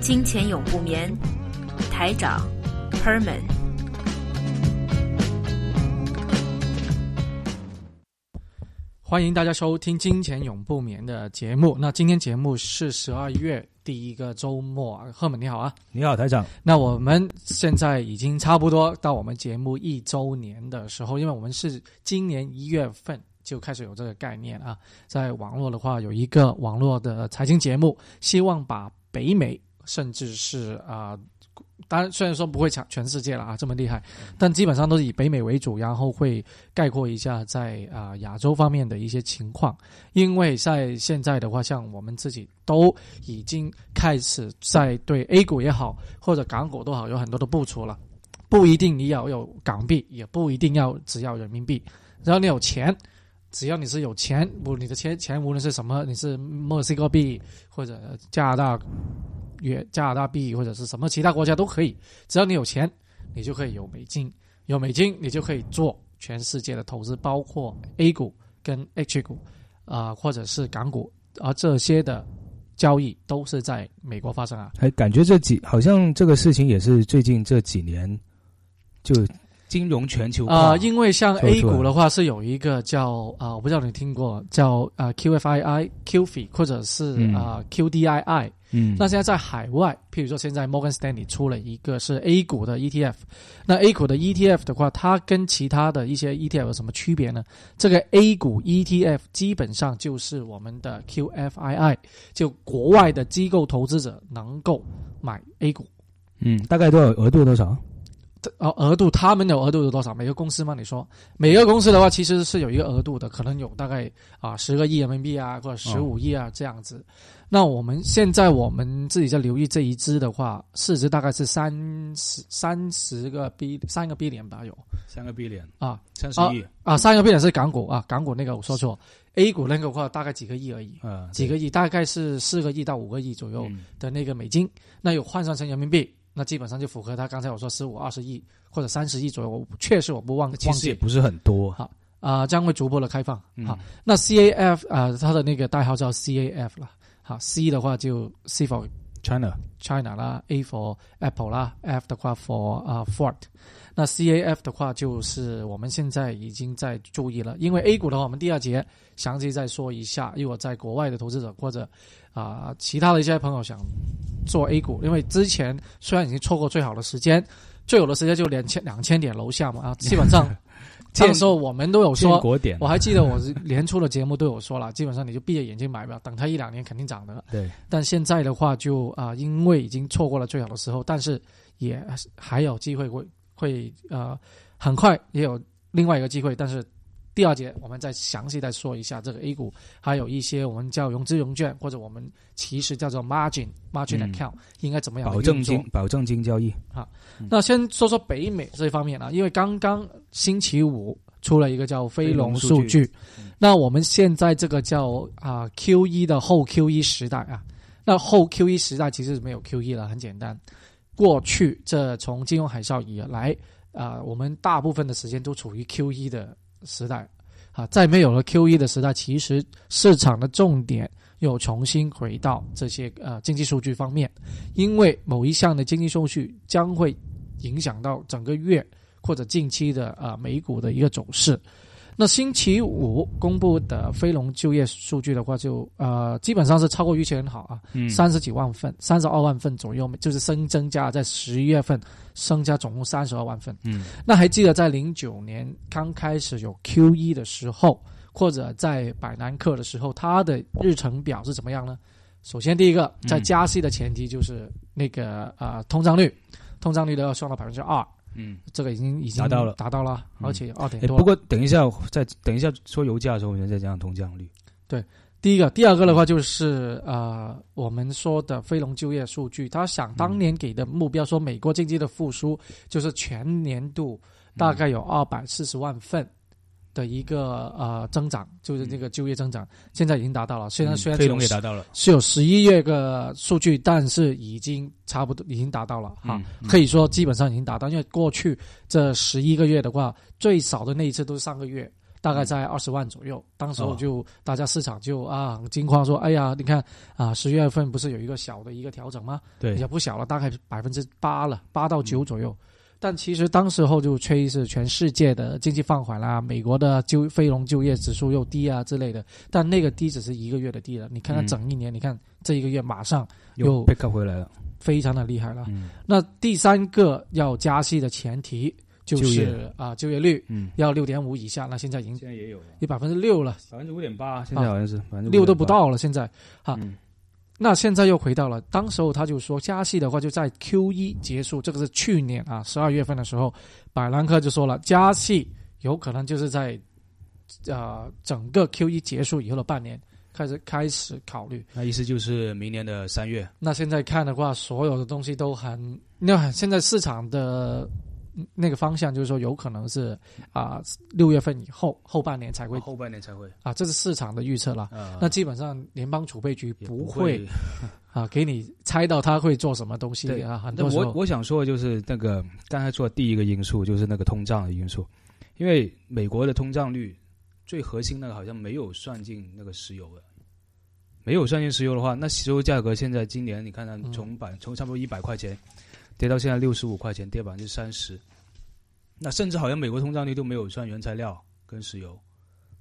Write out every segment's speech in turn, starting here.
金钱永不眠，台长 Herman。欢迎大家收听《金钱永不眠》的节目。那今天节目是十二月第一个周末，赫本你好啊，你好台长。那我们现在已经差不多到我们节目一周年的时候，因为我们是今年一月份。就开始有这个概念啊，在网络的话，有一个网络的财经节目，希望把北美，甚至是啊，当然虽然说不会抢全世界了啊，这么厉害，但基本上都是以北美为主，然后会概括一下在啊亚洲方面的一些情况。因为在现在的话，像我们自己都已经开始在对 A 股也好，或者港股都好，有很多的部署了，不一定你要有港币，也不一定要只要人民币，只要你有钱。只要你是有钱，无你的钱钱无论是什么，你是墨西哥币或者加拿大约加拿大币或者是什么其他国家都可以。只要你有钱，你就可以有美金，有美金你就可以做全世界的投资，包括 A 股跟 H 股啊，或者是港股，而这些的交易都是在美国发生啊。哎，感觉这几好像这个事情也是最近这几年就。金融全球啊，因为像 A 股的话是有一个叫啊，我不知道你听过叫啊 QFII、QFI 或者是啊 QDII。嗯，那现在在海外，譬如说现在 Morgan Stanley 出了一个是 A 股的 ETF。那 A 股的 ETF 的话，它跟其他的一些 ETF 有什么区别呢？这个 A 股 ETF 基本上就是我们的 QFII，就国外的机构投资者能够买 A 股。嗯，大概多少额度多少？哦，额度他们的额度有多少？每个公司吗？你说。每个公司的话，其实是有一个额度的，可能有大概啊十个亿人民币啊，或者十五亿啊这样子。那我们现在我们自己在留意这一支的话，市值大概是三十三十个 B 三个 B 点吧，有。三个 B 点啊，三十亿。啊，三个 B 点是港股啊，港股那个我说错，A 股那个话大概几个亿而已，啊，几个亿大概是四个亿到五个亿左右的那个美金，那有换算成人民币。那基本上就符合他刚才我说十五二十亿或者三十亿左右，我确实我不忘其实也不是很多哈啊，将会逐步的开放好，那 C A F 啊，它的那个代号叫 C A F 了。好，C 的话就 C for China China 啦，A for Apple 啦，F 的话 for 啊 Ford。那 C A F 的话就是我们现在已经在注意了，因为 A 股的话，我们第二节详细再说一下。如果在国外的投资者或者啊其他的一些朋友想。做 A 股，因为之前虽然已经错过最好的时间，最好的时间就两千两千点楼下嘛啊，基本上这个时候我们都有说，我还记得我年初的节目都有说了，基本上你就闭着眼睛买吧，等它一两年肯定涨的。对，但现在的话就啊，因为已经错过了最好的时候，但是也还有机会会会呃，很快也有另外一个机会，但是。第二节我们再详细再说一下这个 A 股，还有一些我们叫融资融券或者我们其实叫做 margin margin account 应该怎么样保证金保证金交易。啊？那先说说北美这一方面啊，因为刚刚星期五出了一个叫飞龙数据，那我们现在这个叫啊 Q 一的后 Q 一时代啊，那后 Q 一时代其实是没有 Q 一了，很简单，过去这从金融海啸以来啊，我们大部分的时间都处于 Q 一的。时代，啊，在没有了 Q E 的时代，其实市场的重点又重新回到这些呃经济数据方面，因为某一项的经济数据将会影响到整个月或者近期的啊美股的一个走势。那星期五公布的非农就业数据的话，就呃基本上是超过预期很好啊，三十几万份，三十二万份左右，就是新增加在十一月份增加总共三十二万份。嗯，那还记得在零九年刚开始有 Q E 的时候，或者在百南克的时候，它的日程表是怎么样呢？首先第一个，在加息的前提就是那个啊通胀率，通胀率都要上到百分之二。嗯，这个已经已经达到了，达到了，而且二点多。不过等一下，再等一下说油价的时候，我们再讲通胀率。对，第一个，第二个的话就是呃，我们说的非农就业数据，他想当年给的目标说美国经济的复苏就是全年度大概有二百四十万份的一个呃增长，就是这个就业增长，现在已经达到了。虽然虽然非农也达到了，是有十一月个数据，但是已经差不多已经达到了哈，嗯可以说基本上已经达到。因为过去这十一个月的话，最少的那一次都是上个月。大概在二十万左右，当时候就大家市场就啊很惊慌说，哎呀，你看啊十月份不是有一个小的一个调整吗？对也不小了，大概百分之八了，八到九左右。但其实当时候就吹是全世界的经济放缓啦，美国的就非农就业指数又低啊之类的。但那个低只是一个月的低了，你看看嗯整一年，你看这一个月马上又又 pick up 回来了。非常的厉害了。嗯那第三个要加息的前提就就是啊就业率嗯，要六点五以下，那现在已经现在也有了有百分之六了，百分之五点八，现在好像是百分之六都不。到了。现在哈，嗯那现在又回到了，当时候他就说加息的话就在 Q 一结束，这个是去年啊十二月份的时候，百兰克就说了，加息有可能就是在呃整个 Q 一结束以后的半年开始开始考虑。那意思就是明年的三月。那现在看的话，所有的东西都很，那现在市场的嗯那个方向就是说，有可能是啊六、月份以后后半年才会后半年才会。啊，这是市场的预测了。啊那基本上联邦储备局不会会啊给你猜到他会做什么东西对啊，很那多我我想说的就是那个刚才说的第一个因素就是那个通胀的因素，因为美国的通胀率最核心那个好像没有算进那个石油的，没有算进石油的话，那石油价格现在今年你看看嗯从百从差不多一百块钱跌到现在六十五块钱，跌百分之三十，那甚至好像美国通胀率都没有算原材料跟石油，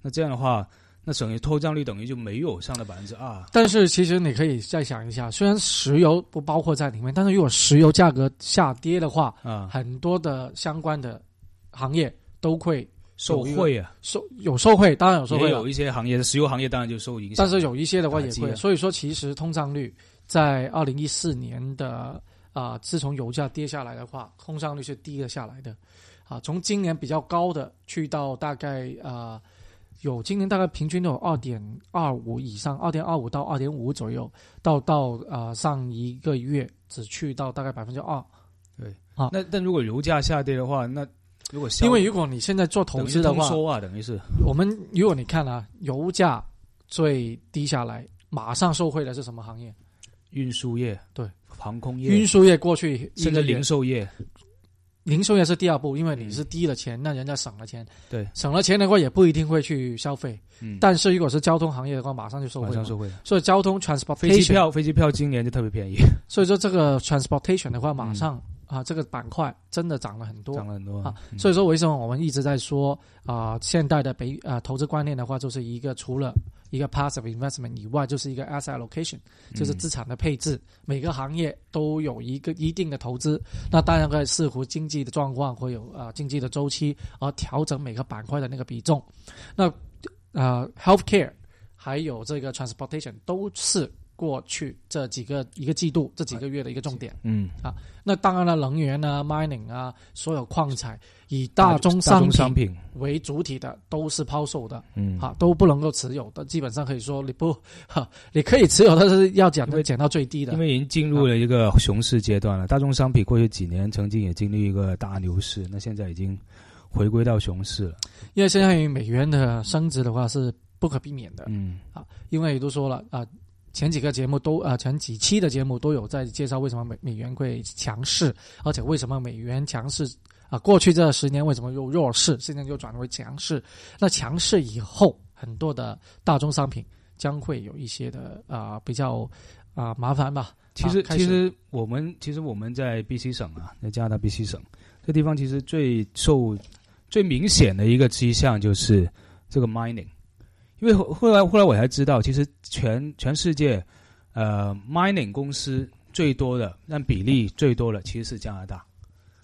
那这样的话，那等于通胀率等于就没有上的百分之二。但是其实你可以再想一下，虽然石油不包括在里面，但是如果石油价格下跌的话，啊，很多的相关的行业都会受惠啊，受有受惠，当然有受惠有，一些行业，石油行业当然就受影响。但是有一些的话也会。所以说，其实通胀率在二零一四年的啊、自从油价跌下来的话，通胀率是低了下来的。啊，从今年比较高的去到大概啊、有今年大概平均都有二点二五以上，二点二五到二点五左右，到到啊、上一个月只去到大概百分之二。对啊那但如果油价下跌的话，那如果消因为如果你现在做投资的话，等于啊，等于是我们如果你看啊，油价最低下来，马上受惠的是什么行业？运输业、对航空业、运输业过去甚至零售业，零售业是第二步，因为你是低了钱，那人家省了钱，对，省了钱的话也不一定会去消费。嗯，但是如果是交通行业的话，马上就受惠嘛。马上受惠。所以交通飞机 transportation，票，飞机票今年就特别便宜，所以说这个 transportation 的话，马上、啊这个板块真的涨了很多涨。了很多啊，嗯所以说为什么我们一直在说啊、现代的北啊、投资观念的话，就是一个除了一个 passive investment 以外，就是一个 asset allocation，就是嗯资产的配置。每个行业都有一个一定的投资，那当然可以视乎经济的状况会有啊、经济的周期而调整每个板块的那个比重。那呃 healthcare 还有这个 transportation 都是过去这几个一个季度这几个月的一个重点。嗯啊，那当然了，能源啊、mining 啊，所有矿产以大宗商品为主体的都是抛售的，嗯，哈，都不能够持有的。基本上可以说你不，哈，你可以持有，但是要减因为减到最低的因。为已经进入了一个熊市阶段了。大宗商品过去几年曾经也经历一个大牛市，那现在已经回归到熊市了。因为现在美元的升值的话是不可避免的，嗯啊因为都说了啊、前几个节目都啊、前几期的节目都有在介绍为什么美美元会强势，而且为什么美元强势啊、过去这十年为什么又弱势，现在又转为强势？那强势以后，很多的大宗商品将会有一些的啊、比较啊、麻烦吧。其实啊其实我们其实我们在 BC 省啊，在加拿大 BC 省这地方，其实最受最明显的一个迹象就是这个 mining，因为后后来后来我才知道，其实全全世界呃 mining 公司最多的按比例最多的其实是加拿大，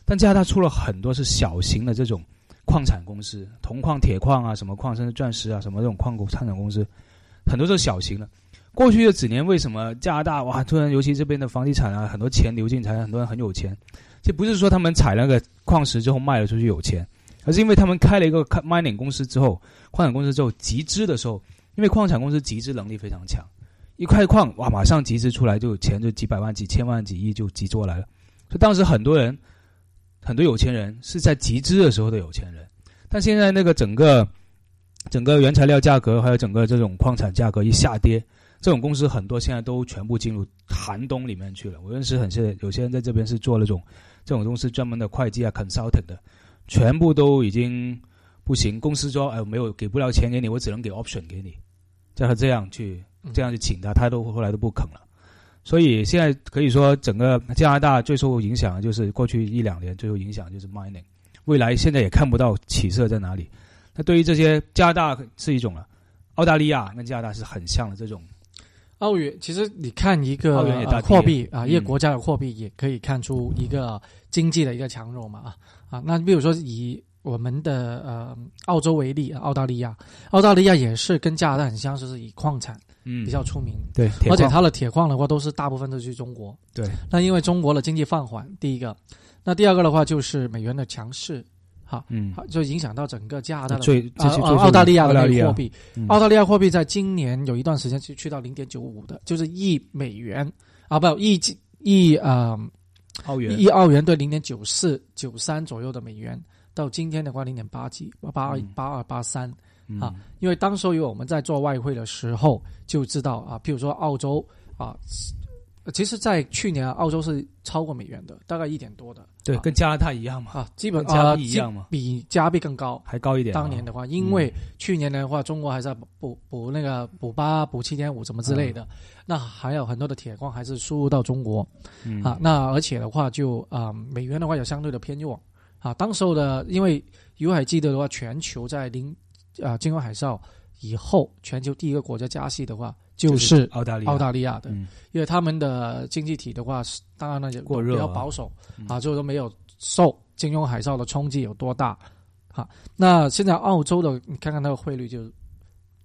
但加拿大出了很多是小型的这种矿产公司，铜矿、铁矿啊，什么矿，甚至钻石啊，什么这种矿工矿产公司，很多是小型的。过去的几年，为什么加拿大哇突然，尤其这边的房地产啊，很多钱流进来，很多人很有钱。这不是说他们采那个矿石之后卖了出去有钱，而是因为他们开了一个开 mining 公司之后，矿产公司之后集资的时候，因为矿产公司集资能力非常强，一块矿哇，马上集资出来就钱就几百万、几千万、几亿就集过来了。所以当时很多人，很多有钱人是在集资的时候的有钱人，但现在那个整个整个原材料价格还有整个这种矿产价格一下跌，这种公司很多现在都全部进入寒冬里面去了。我认识很些有些人在这边是做那种这种公司专门的会计啊、consulting 的，全部都已经不行。公司说：“哎，没有给不了钱给你，我只能给 option 给你。”叫他这样去这样去请他，他都后来都不肯了。所以现在可以说，整个加拿大最受影响的就是过去一两年最受影响就是 mining，未来现在也看不到起色在哪里。那对于这些加拿大是一种了，澳大利亚跟加拿大是很像的这种。澳元其实你看一个澳元也大跌货币啊，嗯一个国家的货币也可以看出一个经济的一个强弱嘛啊啊。那比如说以我们的呃澳洲为例，澳大利亚，澳大利亚也是跟加拿大很相似是以矿产嗯比较出名，对，而且它的铁矿的话都是大部分都是去中国。对，那因为中国的经济放缓，第一个，那第二个的话就是美元的强势，哈，嗯，好就影响到整个加拿大的最这啊澳大利亚的那个货币，嗯。澳大利亚货币在今年有一段时间是去到零点九五的，就是一美元啊，不一一呃澳元一澳元对零点九四九三左右的美元，到今天的话零点八几八二嗯。八二八三，嗯。啊因为当时有我们在做外汇的时候就知道啊，譬如说澳洲啊。其实，在去年澳洲是超过美元的，大概一点多的对，啊跟加拿大一样嘛，啊，基本跟加一样嘛比加币更高。还高一点啊。当年的话，因为去年的话，中国还在补补补那个补八、补七点五什么之类的，那还有很多的铁矿还是输入到中国嗯啊。那而且的话就，啊美元的话有相对的偏弱啊。当时候的，因为如果还记得的话，全球在零啊金融海啸以后，全球第一个国家加息的话，就是澳大利亚，澳大利亚。的，嗯。因为他们的经济体的话，是当然呢也过热啊。比较保守。嗯。啊，就是说没有受金融海啸的冲击有多大。啊。那现在澳洲的，你看看那个汇率就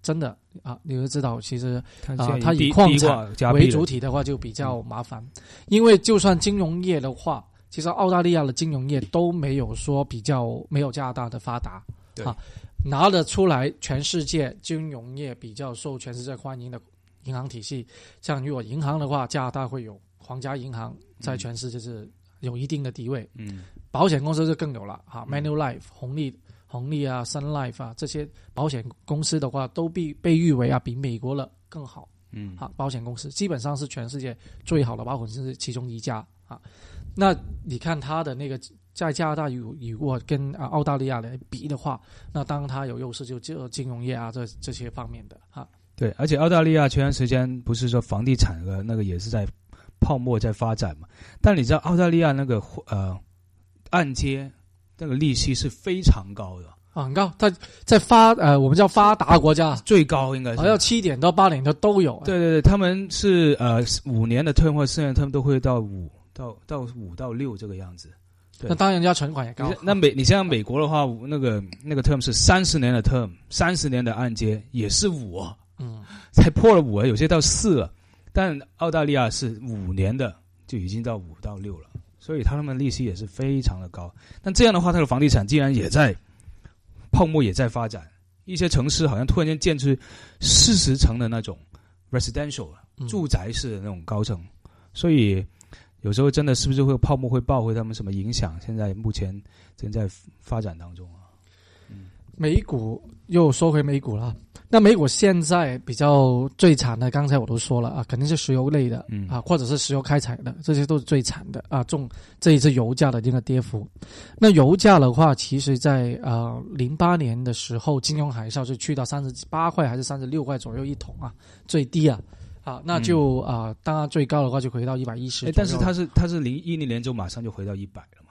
真的啊，你就知道其实啊它以矿产为主体的话就比较麻烦，因为就算金融业的话，其实澳大利亚的金融业都没有说比较没有加拿大的发达。对。啊，拿得出来全世界金融业比较受全世界欢迎的银行体系，像如果银行的话，加拿大会有皇家银行在全世界是有一定的地位，嗯保险公司就更有了哈嗯，Manulife、红利、红利啊、Sun Life 啊这些保险公司的话，都被被誉为啊比美国的更好。嗯啊，保险公司基本上是全世界最好的保险公司其中一家啊。那你看它的那个在加拿大如如果跟啊澳大利亚来比的话，那当然它有优势，就就金融业啊这这些方面的啊。对，而且澳大利亚前段时间不是说房地产的那个也是在泡沫在发展嘛？但你知道澳大利亚那个呃按揭那个利息是非常高的，啊，很高，它在发呃，我们叫发达国家，最高应该是好像七点到八点的都有。对对对，他们是呃五年的 term 或四年的 term 都会到五到到五到六这个样子。对那当然人家存款也高你。那美你像美国的话，那个那个 term 是三十年的 term，三十年的按揭也是五啊，嗯，才破了五啊，有些到四了。但澳大利亚是五年的就已经到五到六了，所以他们利息也是非常的高。但这样的话，它的房地产竟然也在泡沫也在发展，一些城市好像突然间建出四十层的那种 residential 嗯住宅式的那种高层，所以有时候真的是不是会泡沫会爆，会他们什么影响？现在目前正在发展当中啊。美股又说回美股了。那美股现在比较最惨的，刚才我都说了啊，肯定是石油类的，嗯啊，或者是石油开采的，这些都是最惨的啊。重这一次油价的这个跌幅，那油价的话，其实在呃零八年的时候，金融海啸是去到三十八块还是三十六块左右一桶啊，最低啊。啊，那就啊、当然最高的话就回到一百一十哎，。但是它是它是零一零年就马上就回到一百了嘛，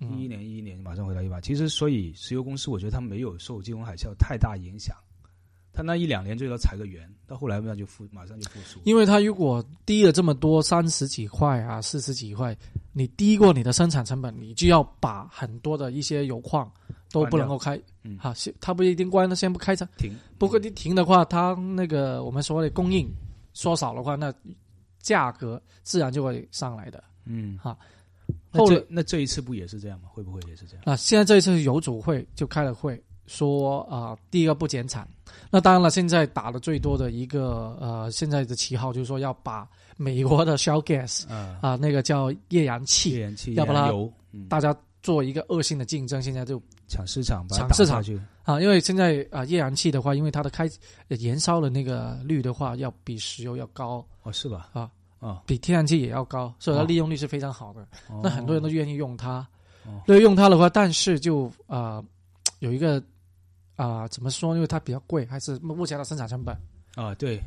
一一年一一年马上回到一百。其实所以石油公司，我觉得它没有受金融海啸太大影响，它那一两年最多裁个员，到后来那就复马上就复苏。因为它如果低了这么多，三十几块啊，四十几块，你低过你的生产成本，你就要把很多的一些油矿都不能够开，嗯。哈、先它不一定关，它先不开它，停，不过你停的话，它那个我们所谓的供应缩少的话，那价格自然就会上来的。嗯。好那后来这那这一次不也是这样吗？会不会也是这样？那现在这一次油主会就开了会，说啊、第一个不减产。那当然了，现在打的最多的一个呃，现在的旗号就是说要把美国的 shale gas 啊，啊、那个叫页岩气，页岩气、要不然大家做一个恶性的竞争，现在就抢市场，抢市场去，啊，因为现在啊、页岩气的话，因为它的开呃燃烧的那个率的话，要比石油要高，哦，是吧？啊啊，比天然气也要高，所以它哦利用率是非常好的。那很多人都愿意用它哦。意，用它的话，但是就啊、有一个啊、怎么说？因为它比较贵，还是目前的生产成本，啊，对，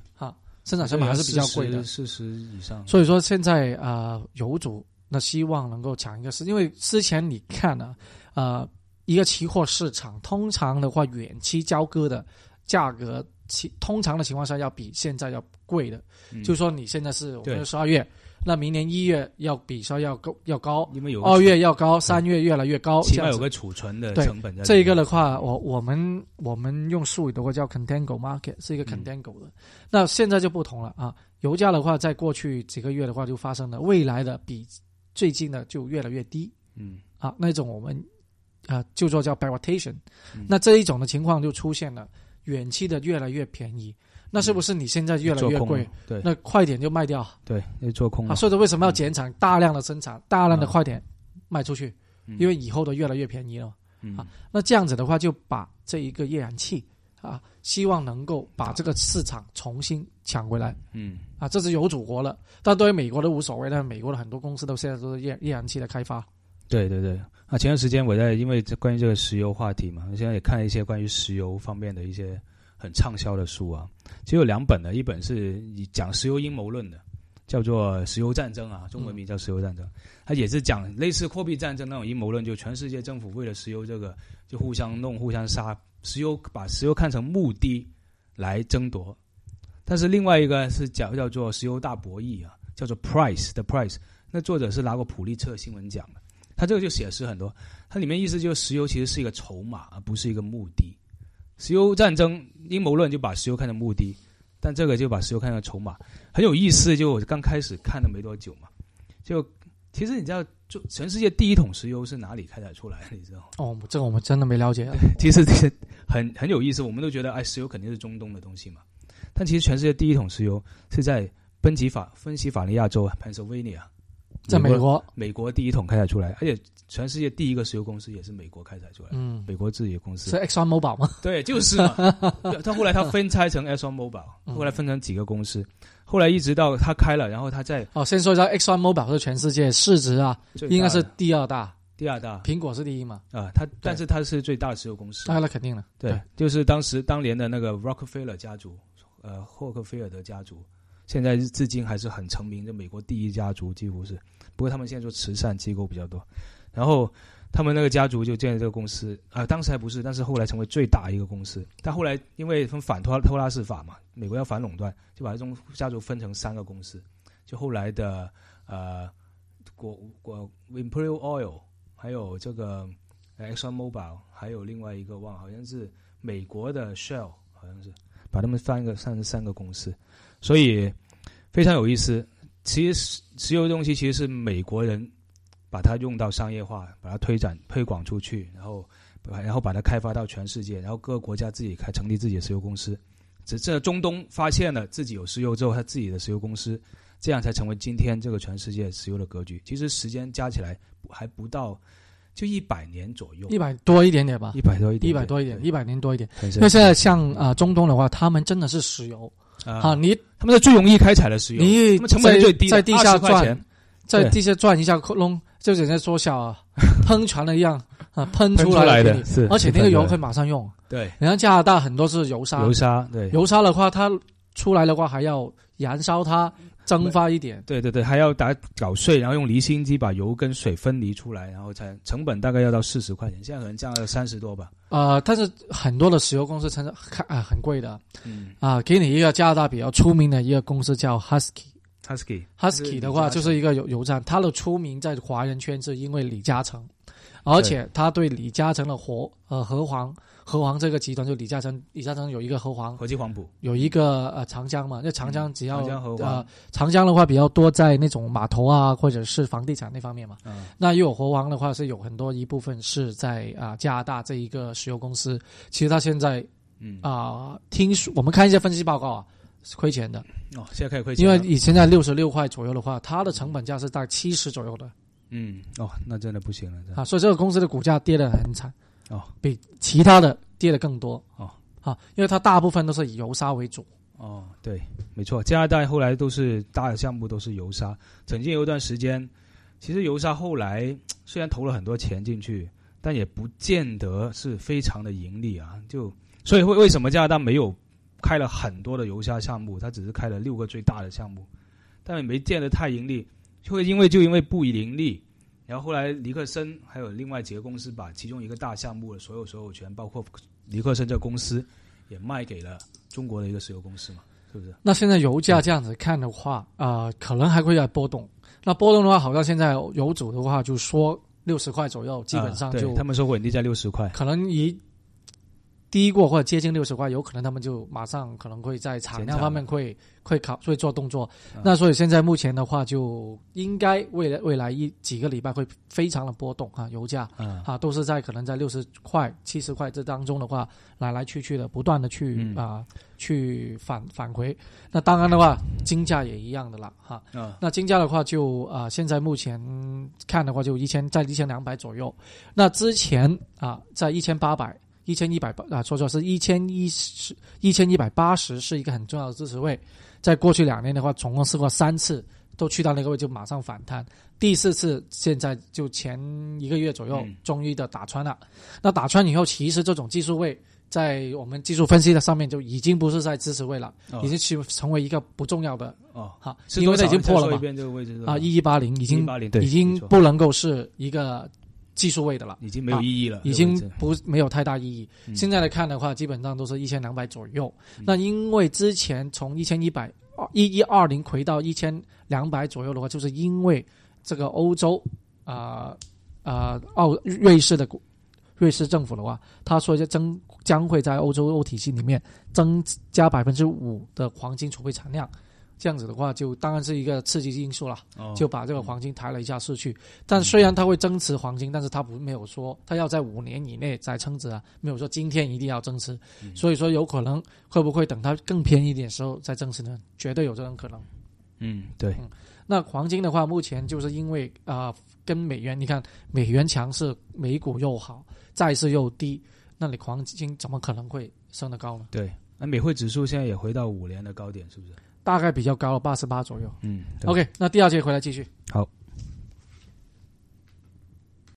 生产成本还是比较贵的。四十以上，所以说现在啊、油主那希望能够抢一个市，因为之前你看呢、啊，一个期货市场通常的话，远期交割的价格，其通常的情况下要比现在要贵的。嗯。就是说你现在是我对。们十二月，那明年一月要比稍要高要高，因为有二月要高，三月越来越高。起码有个储存的对成本在。这一个的话，我我们我们用术语的话叫 contango market，是一个嗯。contango 的。那现在就不同了啊，油价的话，在过去几个月的话就发生了，未来的比最近的就越来越低。嗯，啊，那种我们啊就做叫 backwardation，、嗯。那这一种的情况就出现了，远期的越来越便宜，那是不是你现在越来越贵？对。那快点就卖掉。对，那做空啊！了，所以说为什么要减产，大量的生产，大量的快点卖出去？嗯。因为以后的越来越便宜了。嗯。啊那这样子的话，就把这一个液燃气啊，希望能够把这个市场重新抢回来。嗯。啊，这是有祖国了。但对于美国都无所谓，但美国的很多公司都现在都是页页燃气的开发。对对对，啊，前段时间我在因为这关于这个石油话题嘛，我现在也看了一些关于石油方面的一些很畅销的书啊，其实有两本的，一本是以讲石油阴谋论的，叫做《石油战争》啊，中文名叫《石油战争》，它也是讲类似货币战争那种阴谋论，就全世界政府为了石油这个就互相弄、互相杀，石油把石油看成目的来争夺。但是另外一个是讲叫做石油大博弈啊，叫做 Price 的 Price，那作者是拿过普利策新闻奖的。他这个就写实很多，它里面意思就是石油其实是一个筹码，而不是一个目的。石油战争阴谋论就把石油看成目的，但这个就把石油看成筹码，很有意思。就我刚开始看了没多久嘛，就其实你知道，就全世界第一桶石油是哪里开采出来的？你知道吗？哦，这个我们真的没了解。其实这些很很有意思，我们都觉得哎，石油肯定是中东的东西嘛，但其实全世界第一桶石油是在奔吉法芬西法尼亚州 Pennsylvania，在美国，美国第一桶开采出来，而且全世界第一个石油公司也是美国开采出来的，嗯，美国自己的公司是。Exxon Mobil 吗？对，就是嘛。他后来他分拆成 Exxon Mobil，嗯后来分成几个公司，后来一直到他开了，然后他在哦，先说一下 Exxon Mobil 是全世界市值啊，应该是第二大，第二大苹果是第一嘛？啊，他但是他是最大的石油公司当。然了，肯定了。对，就是当时当年的那个 Rockefeller 家族，呃，霍克菲尔德家族，现在至今还是很成名，的美国第一家族几乎是。不过他们现在做慈善机构比较多，然后他们那个家族就建了这个公司啊、当时还不是，但是后来成为最大一个公司。但后来因为分反托托拉斯法嘛，美国要反垄断，就把这种家族分成三个公司，就后来的呃国国 Imperial Oil，还有这个 Exxon Mobil，还有另外一个忘了好像是美国的 Shell，好像是把他们三个算是三个公司，所以非常有意思。其实石油的东西其实是美国人把它用到商业化，把它推展推广出去，然后然后把它开发到全世界，然后各个国家自己开成立自己的石油公司。只这中东发现了自己有石油之后，他自己的石油公司，这样才成为今天这个全世界石油的格局。其实时间加起来还不到就一百年左右，一百多一点点吧一，百多一点，一百多一点，一百年多一点。很神因为现在像啊、呃中东的话，他们真的是石油啊，啊，你他们是最容易开采的石油，你成本最低，在在地下20块钻钱在地下钻一下窟窿，就直接缩小 啊，喷泉了一样啊，喷喷出来的是，而且那个油可以马上用。对。你看加拿大很多是油砂，油砂，对。油砂的话，它出来的话还要燃烧它，蒸发一点。对对对，还要打搞碎，然后用离心机把油跟水分离出来，然后才成本大概要到四十块钱，现在可能降到三十多吧。呃，但是很多的石油公司真的看啊很贵的嗯啊。给你一个加拿大比较出名的一个公司叫 Husky。，Husky Husky 的话就是一个油油站，它的出名在华人圈是因为李嘉诚，而且他对李嘉诚的和呃和黄和黄这个集团，就李嘉诚，李嘉诚有一个和黄，和记黄埔。有一个呃长江嘛，那长江只要、呃长江的话比较多在那种码头啊，或者是房地产那方面嘛。嗯。那又有和黄的话是有很多一部分是在啊、加拿大这一个石油公司，其实它现在嗯。啊、听说我们看一些分析报告啊，是亏钱的，哦，现在可以亏钱，因为以前在六十六块左右的话，它的成本价是在七十左右的。嗯。哦，那真的不行了，啊，所以这个公司的股价跌得很惨哦，比其他的跌的更多哦啊，因为它大部分都是以油砂为主。哦，对，没错，加拿大后来都是大的项目都是油砂，曾经有一段时间，其实油砂后来虽然投了很多钱进去，但也不见得是非常的盈利啊。就所以为为什么加拿大没有开了很多的油砂项目，它只是开了六个最大的项目，但也没见得太盈利，就会因为就因为不盈利。然后后来尼克森还有另外几个公司把其中一个大项目的所有所有权，包括尼克森这个公司，也卖给了中国的一个石油公司嘛，是不是？那现在油价这样子看的话，啊，可能还会在波动。那波动的话，好像现在油主的话就说六十块左右，基本上就他们说稳定在六十块。可能一低过或者接近六十块，有可能他们就马上可能会在产量方面会会考会做动作。啊那所以现在目前的话，就应该未来未来一几个礼拜会非常的波动啊，油价啊啊都是在可能在六十块、七十块这当中的话，来来去去的不断的去嗯啊、去返返回。那当然的话，金价也一样的啦哈。啊那金价的话就，啊，现在目前看的话就一千在一千两百左右。那之前啊，在一千八百、一千一百八啊，说错是一千一十、一千一百八十是一个很重要的支持位。在过去两年的话，总共试过三次，都去到那个位就马上反弹。第四次现在就前一个月左右嗯，终于的打穿了。那打穿以后，其实这种技术位在我们技术分析的上面就已经不是在支持位了，哦已经去成为一个不重要的哦，好，因为它已经破了嘛啊，一一八零已经已经不能够是一个技术位的了，已经没有意义了，已经不没有太大意义。嗯现在来看的话，基本上都是一千两百左右。嗯那因为之前从一千一百一一二零回到一千两百左右的话，就是因为这个欧洲啊啊、澳瑞士的股瑞士政府的话，他说要增将会在欧洲欧体系里面增加百分之五的黄金储备产量。这样子的话，就当然是一个刺激因素了。哦就把这个黄金抬了一下市去。但虽然它会增持黄金，但是它不没有说它要在五年以内再增值啊，没有说今天一定要增持。嗯所以说有可能会不会等它更便宜一点的时候再增持呢？绝对有这种可能。嗯对那黄金的话，目前就是因为啊、呃跟美元，你看美元强势，美股又好，债市又低，那你黄金怎么可能会升得高呢？对。那美汇指数现在也回到五年的高点，是不是？大概比较高了，八十八左右。嗯 OK，那第二节回来继续。好。